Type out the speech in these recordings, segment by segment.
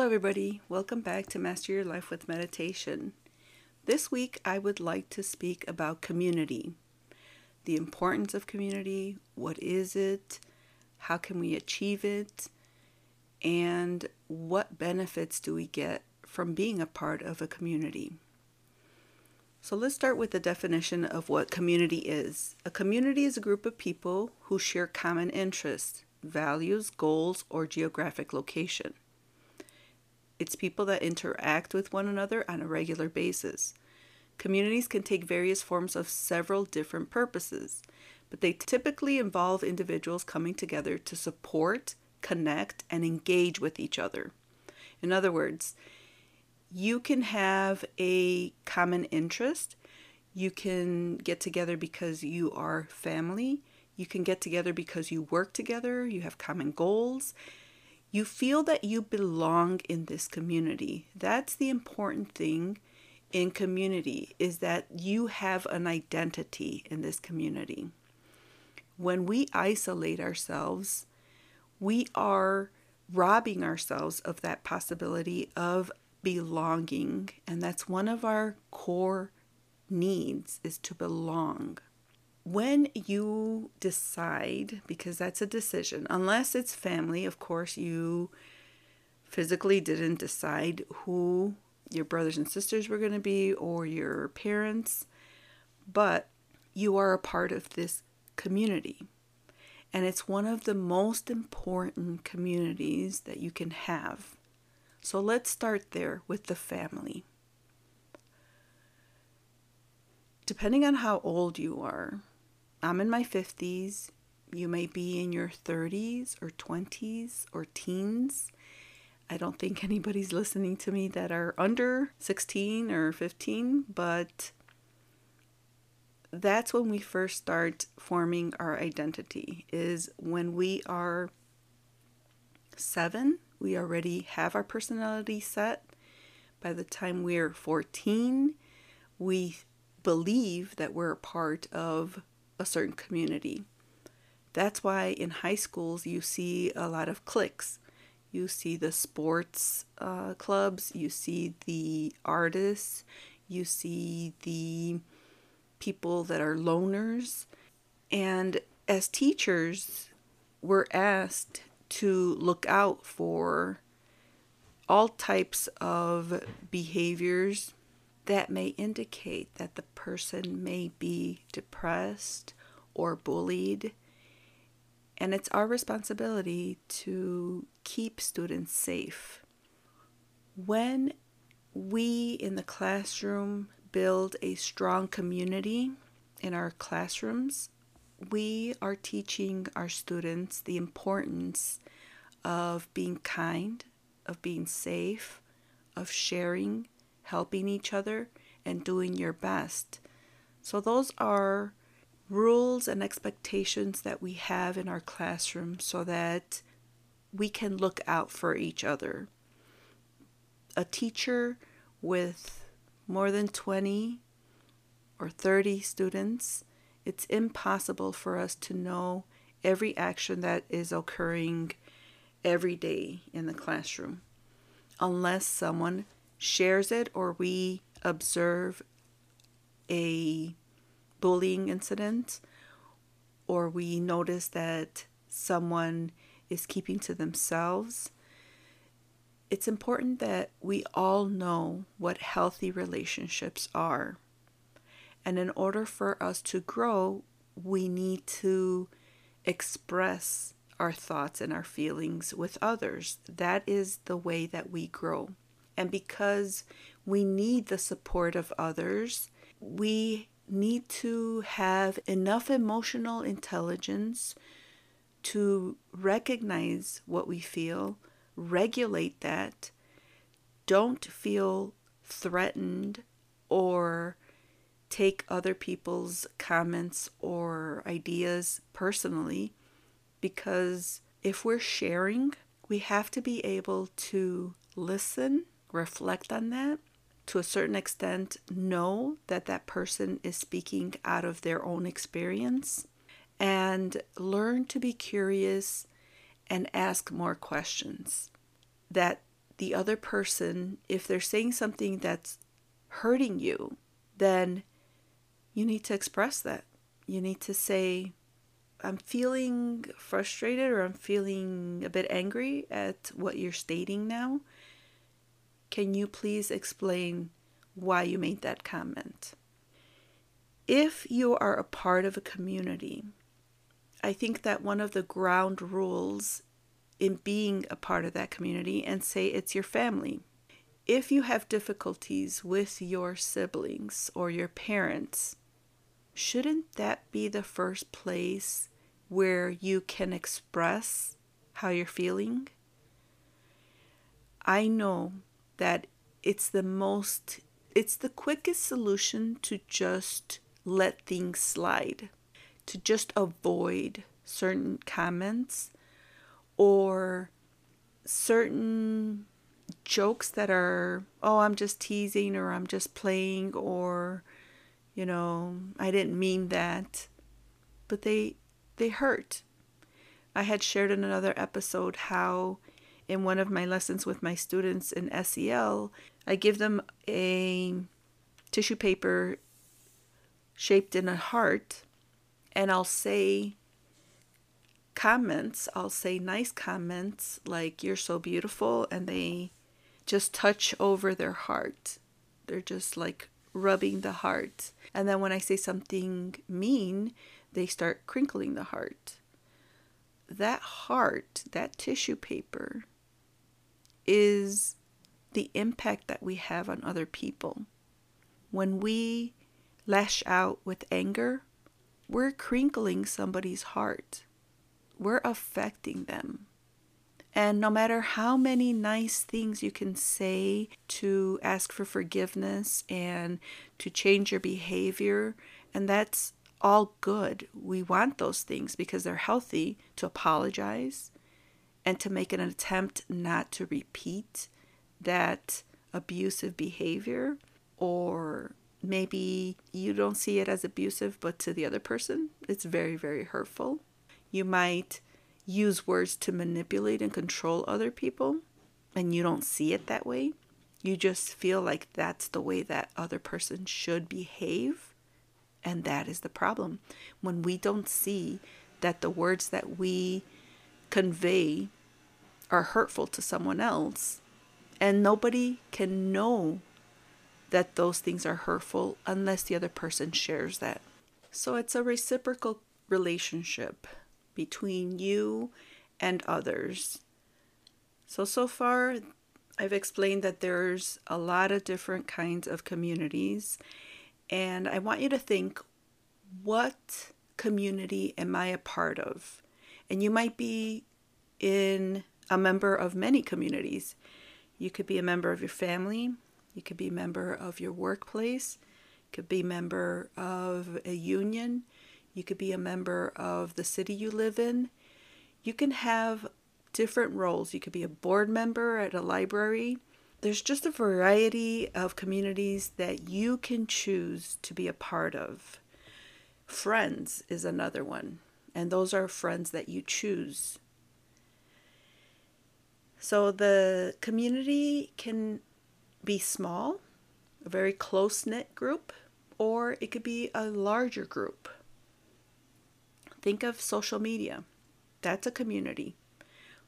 Hello, everybody. Welcome back to Master Your Life with Meditation. This week, I would like to speak about community the importance of community, what is it, how can we achieve it, and what benefits do we get from being a part of a community. So let's start with the definition of what community is. A community is a group of people who share common interests, values, goals, or geographic location. It's people that interact with one another on a regular basis. Communities can take various forms of several different purposes, but they typically involve individuals coming together to support, connect, and engage with each other. In other words, you can have a common interest. You can get together because you are family. You can get together because you work together. You have common goals. You feel that you belong in this community. That's the important thing in community is that you have an identity in this community. When we isolate ourselves, we are robbing ourselves of that possibility of belonging and that's one of our core needs is to belong when you decide because that's a decision unless it's family of course you physically didn't decide who your brothers and sisters were going to be or your parents, but you are a part of this community. And it's one of the most important communities that you can have. So let's start there with the family. Depending on how old you are, I'm in my 50s, you may be in your 30s or 20s or teens. I don't think anybody's listening to me that are under 16 or 15, but that's when we first start forming our identity is when we are 7, we already have our personality set. By the time we're 14, we believe that we're a part of a certain community. That's why in high schools you see a lot of cliques you see the sports uh, clubs, you see the artists, you see the people that are loners. And as teachers, we're asked to look out for all types of behaviors that may indicate that the person may be depressed or bullied and it's our responsibility to keep students safe. When we in the classroom build a strong community in our classrooms, we are teaching our students the importance of being kind, of being safe, of sharing, helping each other, and doing your best. So, those are rules and expectations that we have in our classroom so that we can look out for each other. A teacher with more than 20 or 30 students, it's impossible for us to know every action that is occurring every day in the classroom unless someone shares it or we observe a bullying incident or we notice that someone is keeping to themselves, it's important that we all know what healthy relationships are. And in order for us to grow, we need to express our thoughts and our feelings with others. That is the way that we grow. And because we need the support of others, we need to have enough emotional intelligence to recognize what we feel, regulate that, don't feel threatened or take other people's comments or ideas personally. Because if we're sharing, we have to be able to listen, reflect on that, to a certain extent know that that person is speaking out of their own experience and learn to be curious and ask more questions. That the other person, if they're saying something that's hurting you, then you need to express that. You need to say, I'm feeling frustrated or I'm feeling a bit angry at what you're stating now. Can you please explain why you made that comment? If you are a part of a community, I think that one of the ground rules in being a part of that community, and say it's your family. If you have difficulties with your siblings or your parents, shouldn't that be the first place where you can express how you're feeling? I know that it's the most, it's the quickest solution to just let things slide, to just avoid certain comments or certain jokes that are, oh, I'm just teasing or I'm just playing or, you know, I didn't mean that. But they they hurt. I had shared in another episode how in one of my lessons with my students in SEL, I give them a tissue paper shaped in a heart and I'll say comments, I'll say nice comments like you're so beautiful and they just touch over their heart. They're just like rubbing the heart. And then when I say something mean, they start crinkling the heart. That heart, that tissue paper, is the impact that we have on other people. When we lash out with anger, we're crinkling somebody's heart. We're affecting them. And no matter how many nice things you can say to ask for forgiveness and to change your behavior, and that's all good. We want those things because they're healthy to apologize and to make an attempt not to repeat that abusive behavior or maybe you don't see it as abusive but to the other person it's very very hurtful you might use words to manipulate and control other people and you don't see it that way you just feel like that's the way that other person should behave and that is the problem. When we don't see that the words that we convey are hurtful to someone else, and nobody can know that those things are hurtful unless the other person shares that. So it's a reciprocal relationship between you and others. So, so far, I've explained that there's a lot of different kinds of communities and I want you to think what community am I a part of? And you might be in a member of many communities. You could be a member of your family, you could be a member of your workplace, you could be a member of a union, you could be a member of the city you live in. You can have different roles. You could be a board member at a library there's just a variety of communities that you can choose to be a part of. Friends is another one, and those are friends that you choose. So the community can be small, a very close knit group, or it could be a larger group. Think of social media. That's a community.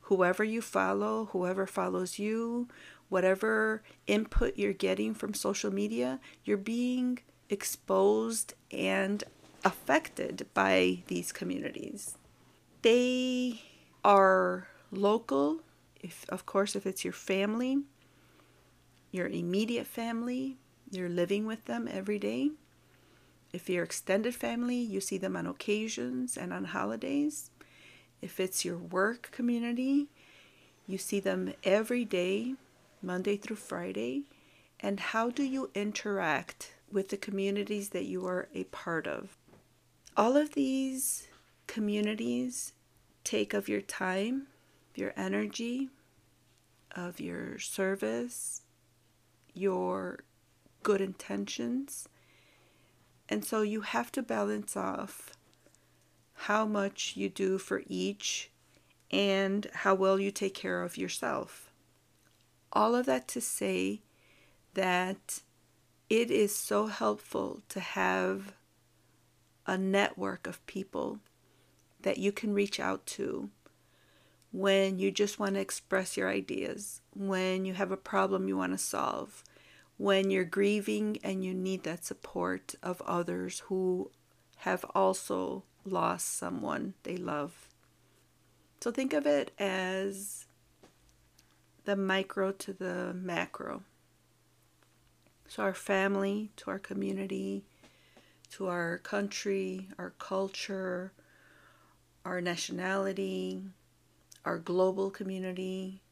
Whoever you follow, whoever follows you, whatever input you're getting from social media, you're being exposed and affected by these communities. They are local, if of course if it's your family, your immediate family, you're living with them every day. If you're extended family, you see them on occasions and on holidays. If it's your work community, you see them every day Monday through Friday? And how do you interact with the communities that you are a part of? All of these communities take of your time, your energy, of your service, your good intentions. And so you have to balance off how much you do for each and how well you take care of yourself all of that to say that it is so helpful to have a network of people that you can reach out to when you just want to express your ideas, when you have a problem you want to solve, when you're grieving and you need that support of others who have also lost someone they love. So think of it as the micro to the macro. So, our family to our community, to our country, our culture, our nationality, our global community,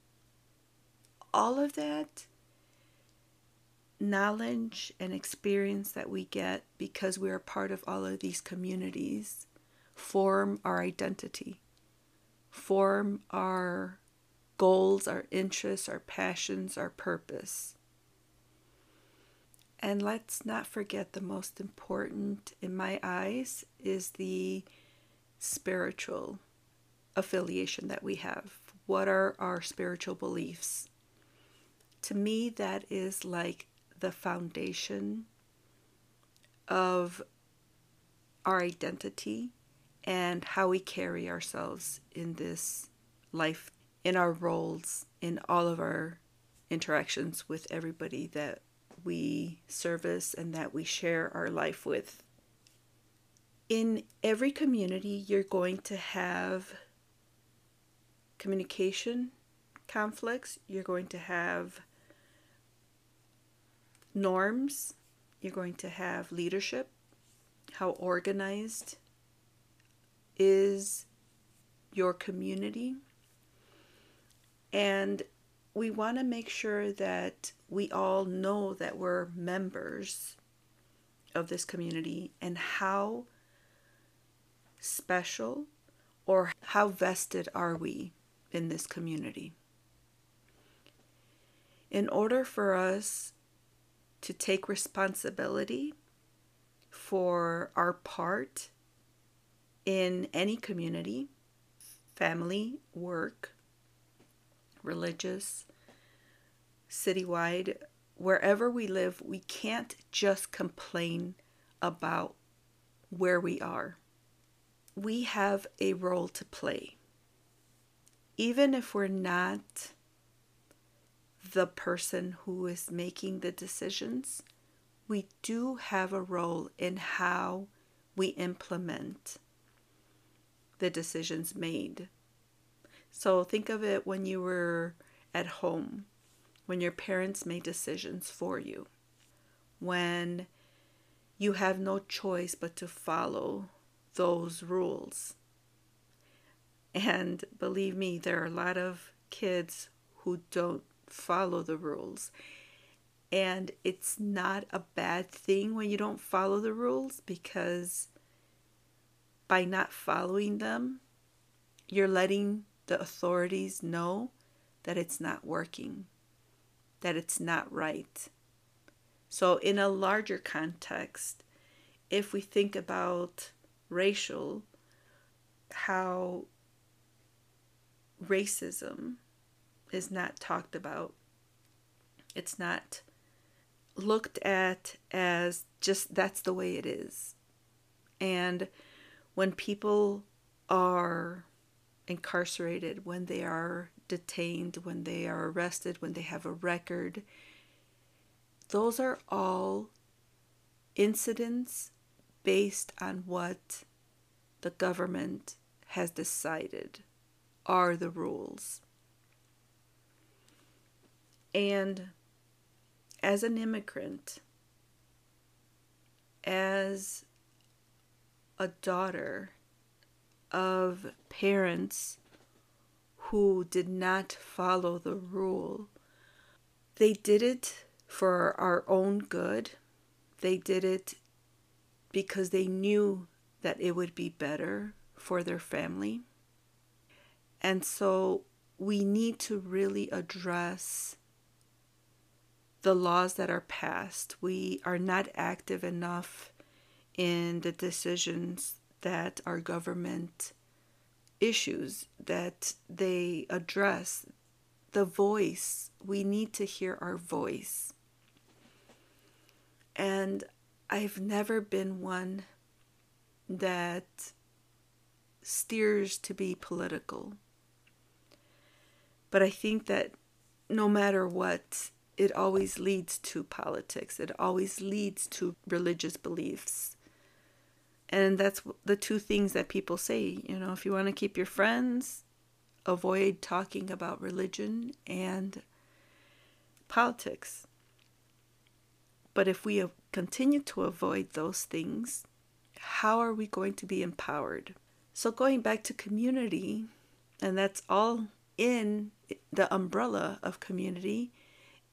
all of that knowledge and experience that we get because we are part of all of these communities form our identity, form our goals, our interests, our passions, our purpose. And let's not forget the most important, in my eyes, is the spiritual affiliation that we have. What are our spiritual beliefs? To me, that is like the foundation of our identity and how we carry ourselves in this life, in our roles, in all of our interactions with everybody that we service and that we share our life with. In every community, you're going to have communication conflicts, you're going to have norms, you're going to have leadership, how organized is your community. And we want to make sure that we all know that we're members of this community and how special or how vested are we in this community. In order for us to take responsibility for our part in any community family, work, religious, citywide, wherever we live, we can't just complain about where we are. We have a role to play. Even if we're not the person who is making the decisions, we do have a role in how we implement the decisions made. So think of it when you were at home, when your parents made decisions for you, when you have no choice but to follow those rules. And believe me, there are a lot of kids who don't follow the rules. And it's not a bad thing when you don't follow the rules because by not following them, you're letting the authorities know that it's not working, that it's not right. So, in a larger context, if we think about racial, how racism is not talked about. It's not looked at as just that's the way it is. And when people are incarcerated, when they are detained, when they are arrested, when they have a record, those are all incidents based on what the government has decided are the rules. And as an immigrant, as a daughter of parents who did not follow the rule, they did it for our own good. They did it because they knew that it would be better for their family. And so we need to really address the laws that are passed. We are not active enough in the decisions that our government issues that they address the voice. We need to hear our voice. And I've never been one that steers to be political. But I think that no matter what, it always leads to politics. It always leads to religious beliefs. And that's the two things that people say. You know, if you want to keep your friends, avoid talking about religion and politics. But if we continue to avoid those things, how are we going to be empowered? So, going back to community, and that's all in the umbrella of community,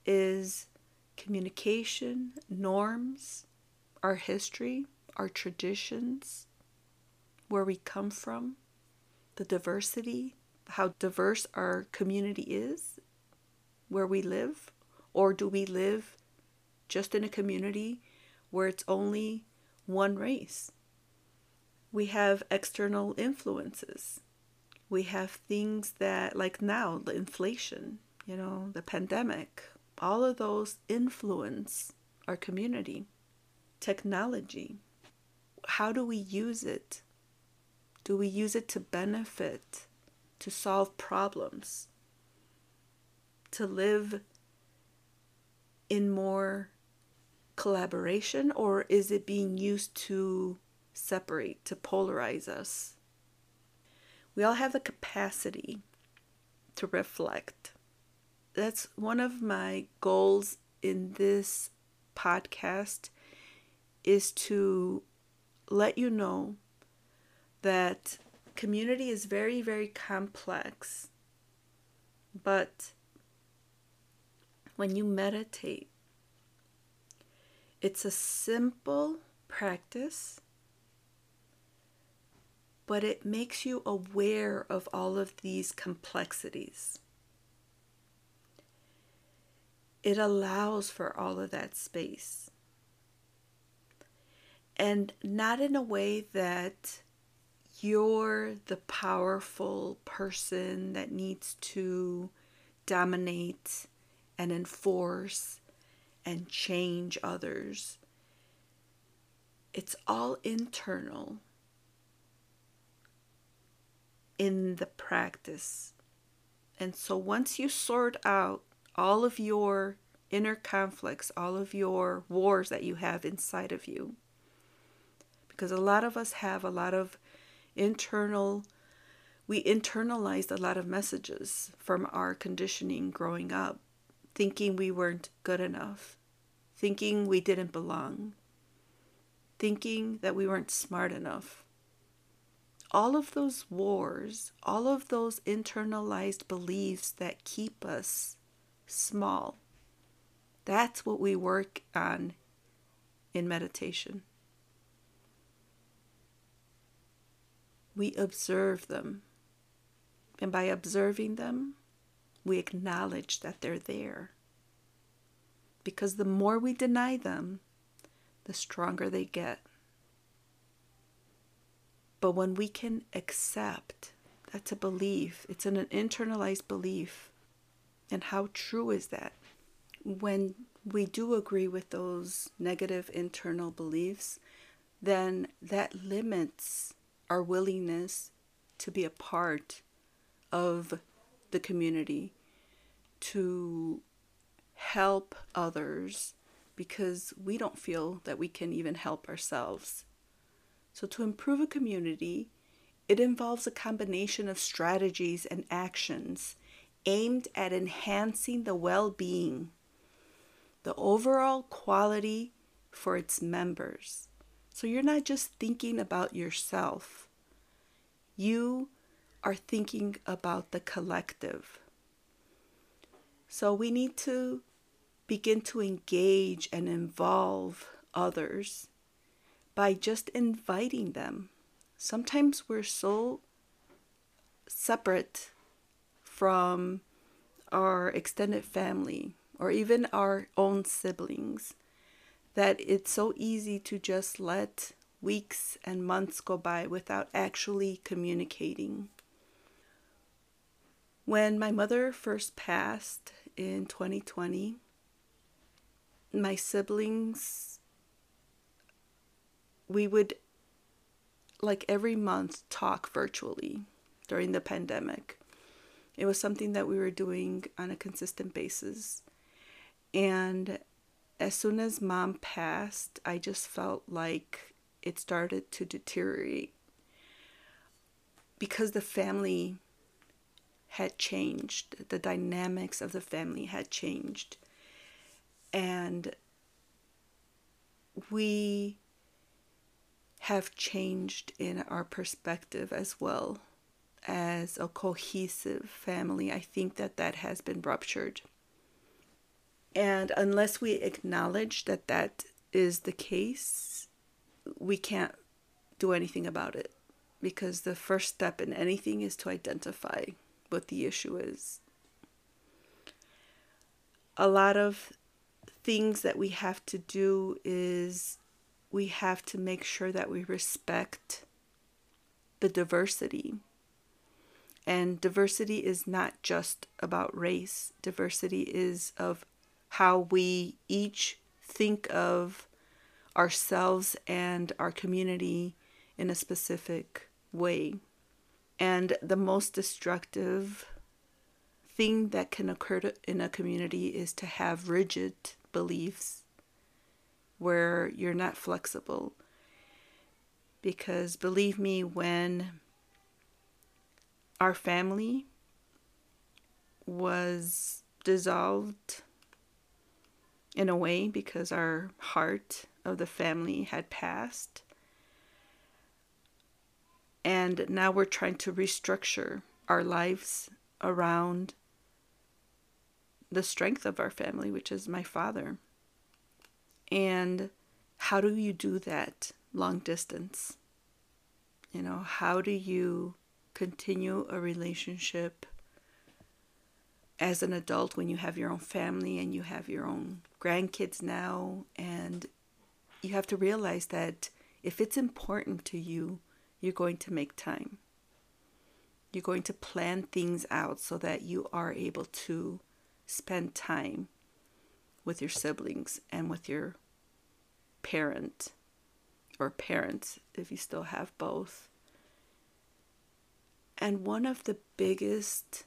is communication, norms, our history, our traditions, where we come from, the diversity, how diverse our community is, where we live, or do we live just in a community where it's only one race? We have external influences. We have things that, like now, the inflation, you know, the pandemic, all of those influence our community. Technology. How do we use it? Do we use it to benefit, to solve problems, to live in more collaboration, or is it being used to separate, to polarize us? We all have the capacity to reflect. That's one of my goals in this podcast is to let you know that community is very very complex but when you meditate it's a simple practice but it makes you aware of all of these complexities it allows for all of that space. And not in a way that you're the powerful person that needs to dominate and enforce and change others. It's all internal in the practice. And so once you sort out all of your inner conflicts, all of your wars that you have inside of you. Because a lot of us have a lot of internal, we internalized a lot of messages from our conditioning growing up, thinking we weren't good enough, thinking we didn't belong, thinking that we weren't smart enough. All of those wars, all of those internalized beliefs that keep us small. That's what we work on in meditation. We observe them. And by observing them, we acknowledge that they're there. Because the more we deny them, the stronger they get. But when we can accept, that's a belief, it's an internalized belief and how true is that? When we do agree with those negative internal beliefs, then that limits our willingness to be a part of the community, to help others, because we don't feel that we can even help ourselves. So, to improve a community, it involves a combination of strategies and actions aimed at enhancing the well being, the overall quality for its members. So you're not just thinking about yourself, you are thinking about the collective. So we need to begin to engage and involve others by just inviting them. Sometimes we're so separate from our extended family or even our own siblings that it's so easy to just let weeks and months go by without actually communicating. When my mother first passed in 2020, my siblings, we would like every month talk virtually during the pandemic. It was something that we were doing on a consistent basis. And as soon as mom passed, I just felt like it started to deteriorate because the family had changed, the dynamics of the family had changed. And we have changed in our perspective as well as a cohesive family. I think that that has been ruptured. And unless we acknowledge that that is the case, we can't do anything about it because the first step in anything is to identify what the issue is. A lot of things that we have to do is we have to make sure that we respect the diversity. And diversity is not just about race, diversity is of how we each think of ourselves and our community in a specific way. And the most destructive thing that can occur in a community is to have rigid beliefs where you're not flexible. Because believe me, when our family was dissolved in a way because our heart of the family had passed. And now we're trying to restructure our lives around the strength of our family, which is my father. And how do you do that long distance? You know, how do you continue a relationship as an adult when you have your own family and you have your own grandkids now? And you have to realize that if it's important to you, you're going to make time. You're going to plan things out so that you are able to spend time with your siblings and with your parent or parents if you still have both. And one of the biggest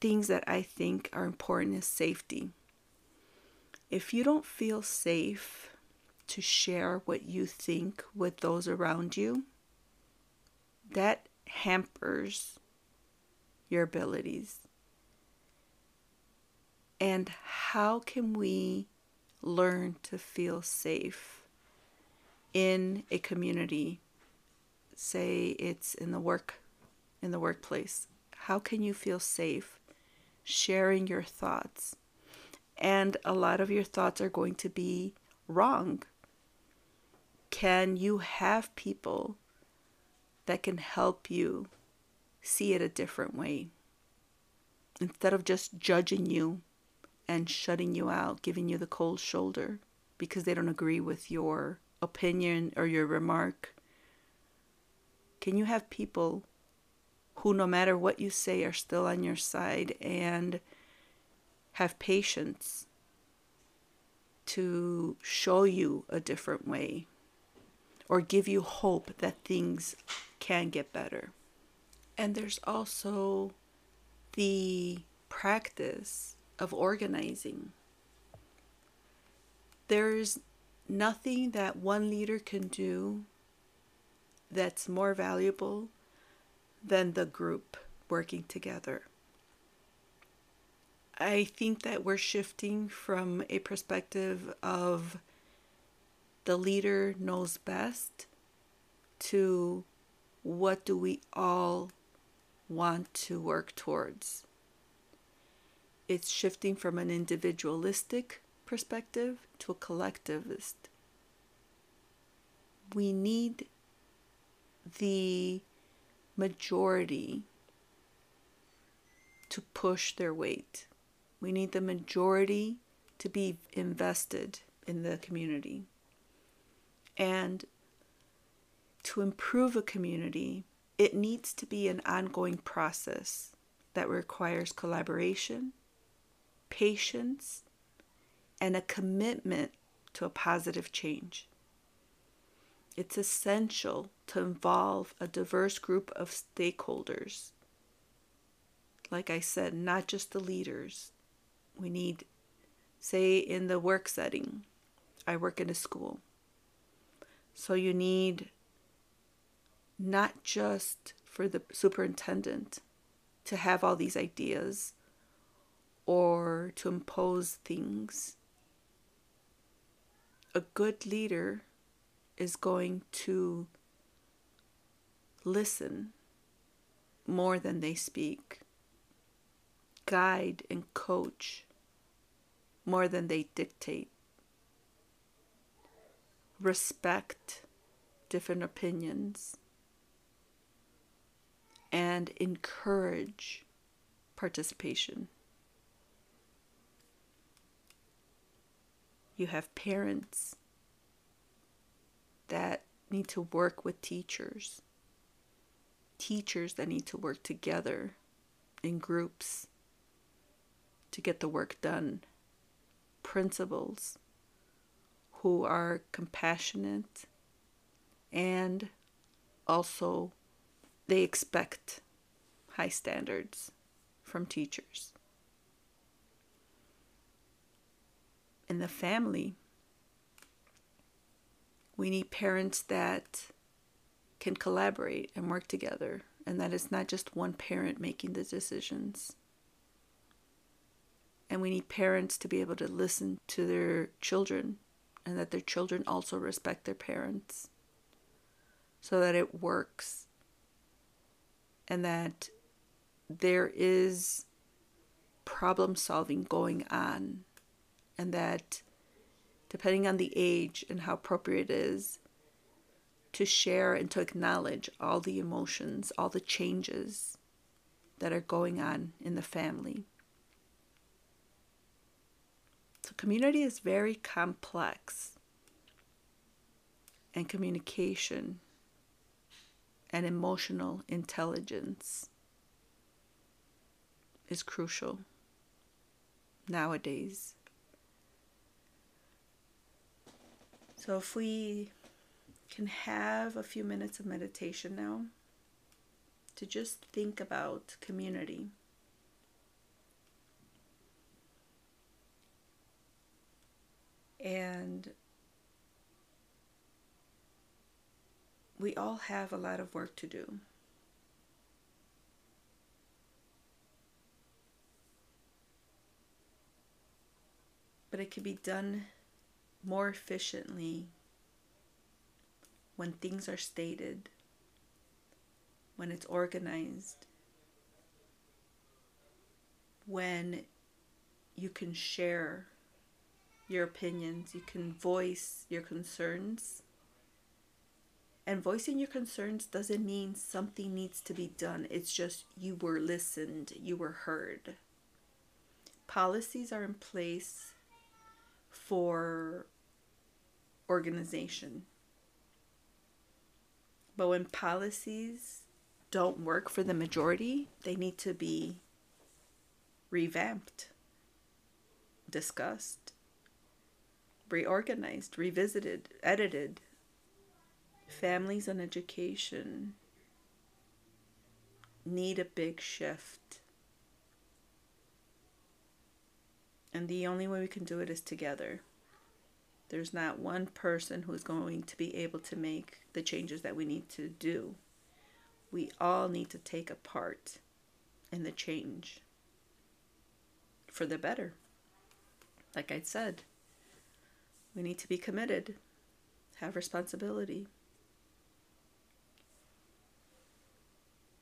things that I think are important is safety. If you don't feel safe to share what you think with those around you, that hampers your abilities and how can we learn to feel safe in a community? Say it's in the work in the workplace. How can you feel safe sharing your thoughts? And a lot of your thoughts are going to be wrong. Can you have people that can help you see it a different way? Instead of just judging you and shutting you out, giving you the cold shoulder because they don't agree with your opinion or your remark? Can you have people who, no matter what you say, are still on your side and have patience to show you a different way or give you hope that things can get better? And there's also the practice of organizing. There's nothing that one leader can do that's more valuable than the group working together. I think that we're shifting from a perspective of the leader knows best to what do we all want to work towards it's shifting from an individualistic perspective to a collectivist. We need the majority to push their weight. We need the majority to be invested in the community. And to improve a community, it needs to be an ongoing process that requires collaboration, patience, and a commitment to a positive change. It's essential to involve a diverse group of stakeholders. Like I said, not just the leaders. We need, say, in the work setting, I work in a school. So you need not just for the superintendent to have all these ideas or to impose things. A good leader is going to listen more than they speak, guide and coach more than they dictate, respect different opinions, and encourage participation. You have parents that need to work with teachers, teachers that need to work together in groups to get the work done, principals who are compassionate and also they expect high standards from teachers. In the family, we need parents that can collaborate and work together, and that it's not just one parent making the decisions. And we need parents to be able to listen to their children and that their children also respect their parents so that it works and that there is problem solving going on and that depending on the age and how appropriate it is, to share and to acknowledge all the emotions, all the changes that are going on in the family. So, community is very complex, and communication and emotional intelligence is crucial nowadays. So, if we can have a few minutes of meditation now to just think about community. And we all have a lot of work to do. But it can be done more efficiently when things are stated, when it's organized, when you can share your opinions, you can voice your concerns. And voicing your concerns doesn't mean something needs to be done. It's just you were listened, you were heard. Policies are in place for organization. But when policies don't work for the majority, they need to be revamped, discussed, reorganized, revisited, edited. Families and education need a big shift. And the only way we can do it is together. There's not one person who's going to be able to make the changes that we need to do. We all need to take a part in the change for the better. Like I said, we need to be committed, have responsibility.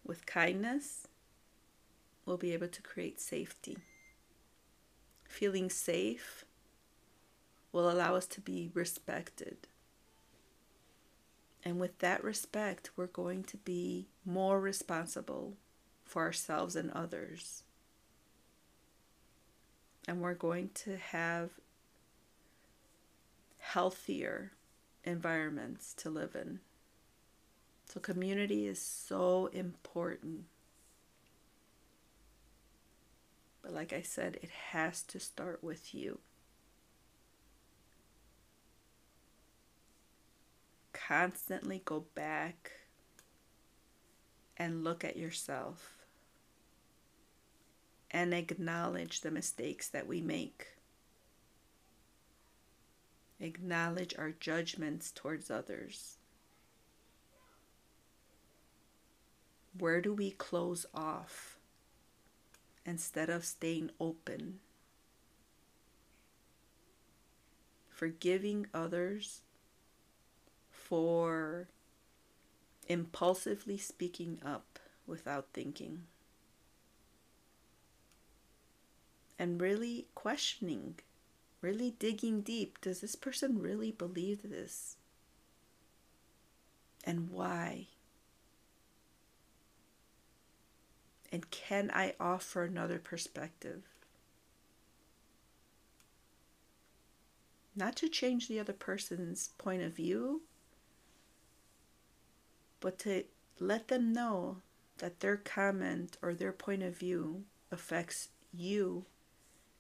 With kindness, we'll be able to create safety feeling safe will allow us to be respected. And with that respect, we're going to be more responsible for ourselves and others. And we're going to have healthier environments to live in. So, community is so important. But like I said, it has to start with you. Constantly go back and look at yourself and acknowledge the mistakes that we make. Acknowledge our judgments towards others. Where do we close off instead of staying open? Forgiving others for impulsively speaking up without thinking. And really questioning, really digging deep does this person really believe this? And why? And can I offer another perspective? Not to change the other person's point of view, but to let them know that their comment or their point of view affects you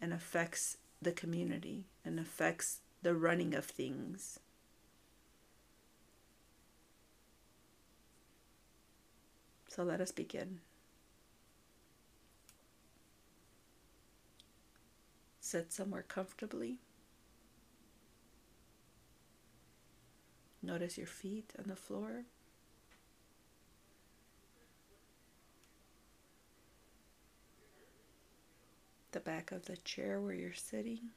and affects the community and affects the running of things. So let us begin. Sit somewhere comfortably. Notice your feet on the floor. The back of the chair where you're sitting,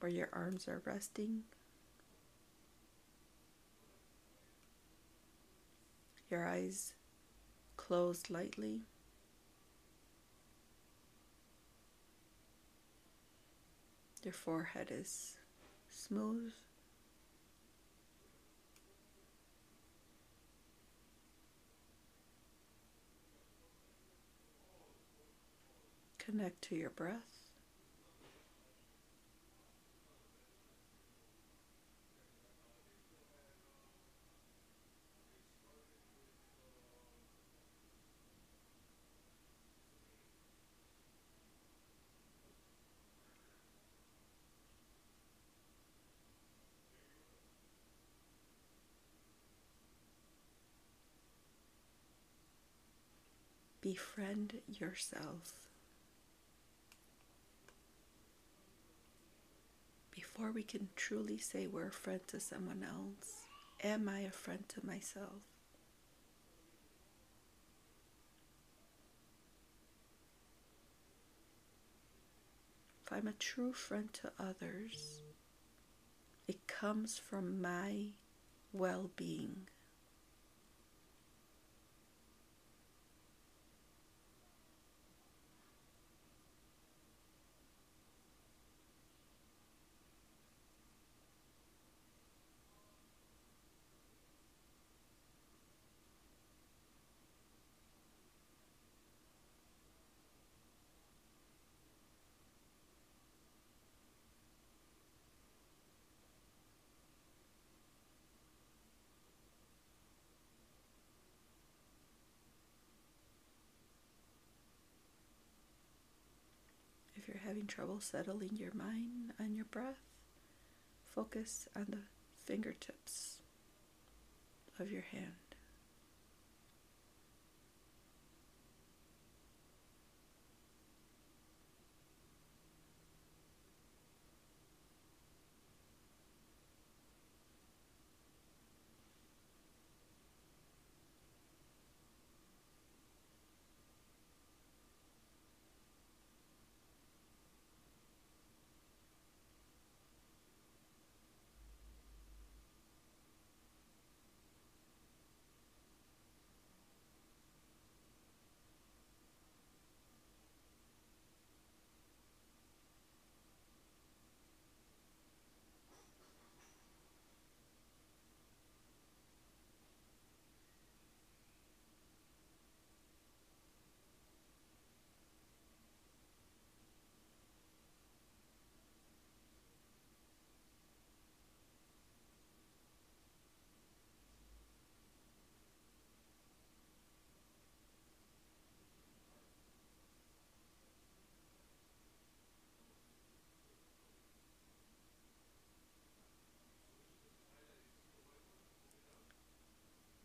where your arms are resting. Your eyes closed lightly. Your forehead is smooth. Connect to your breath. Befriend yourself. Before we can truly say we're a friend to someone else, am I a friend to myself? If I'm a true friend to others, it comes from my well being. Having trouble settling your mind and your breath, focus on the fingertips of your hand.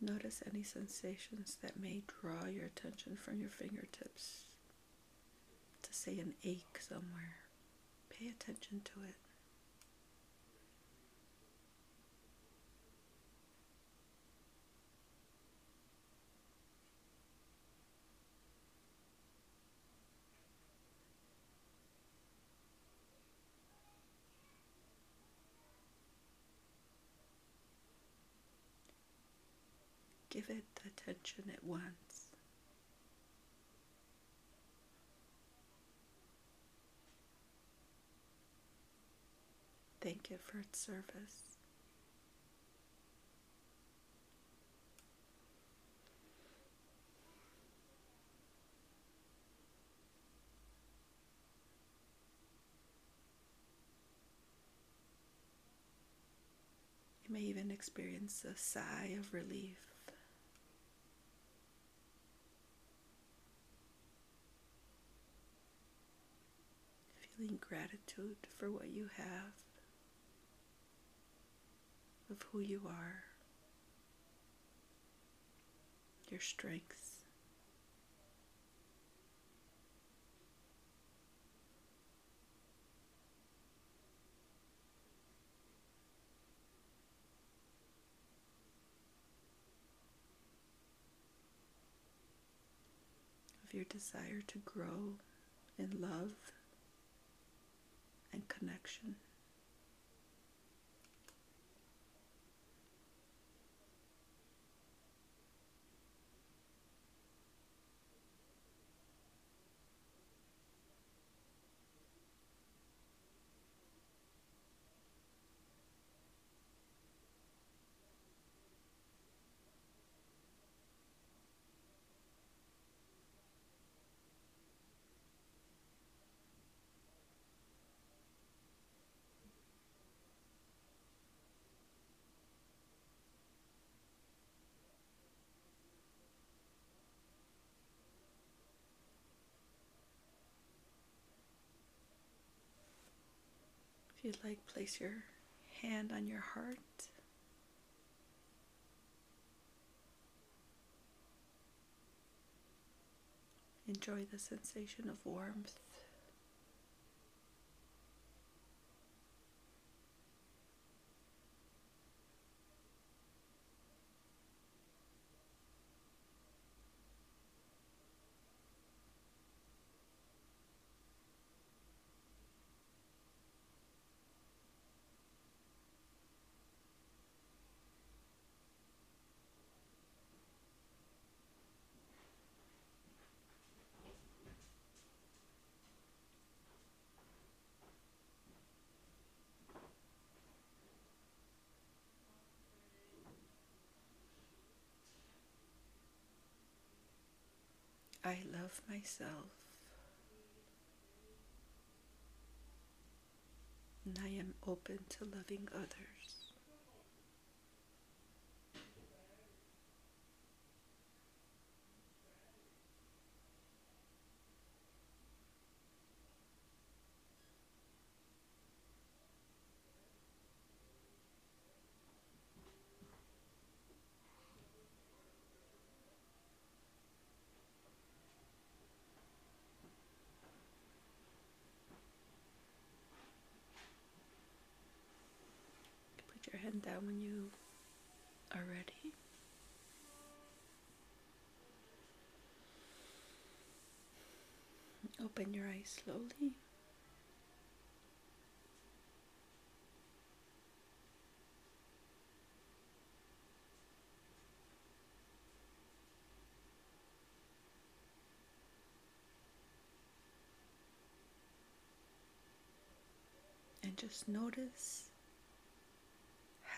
Notice any sensations that may draw your attention from your fingertips to, say, an ache somewhere. Pay attention to it. Give it attention at once. Thank it for its service. You may even experience a sigh of relief. Feeling gratitude for what you have, of who you are, your strengths. of your desire to grow in love and connection. You'd like, place your hand on your heart. Enjoy the sensation of warmth. I love myself. And I am open to loving others. Head down when you are ready. Open your eyes slowly. And just notice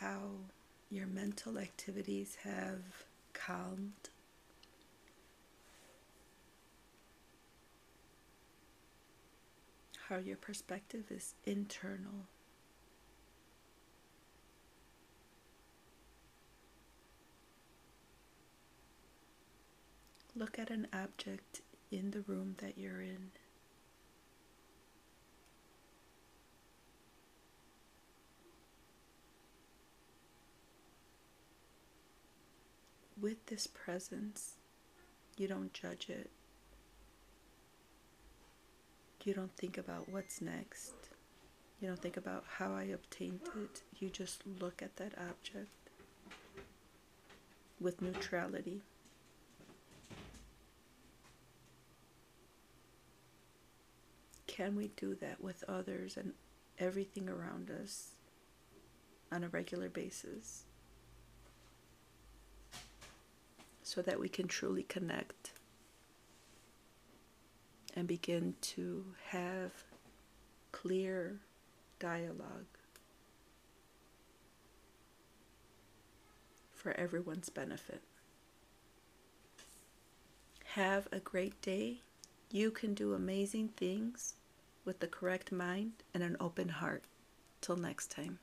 how your mental activities have calmed. How your perspective is internal. Look at an object in the room that you're in. With this presence, you don't judge it. You don't think about what's next. You don't think about how I obtained it. You just look at that object with neutrality. Can we do that with others and everything around us on a regular basis so that we can truly connect and begin to have clear dialogue for everyone's benefit. Have a great day. You can do amazing things with the correct mind and an open heart. Till next time.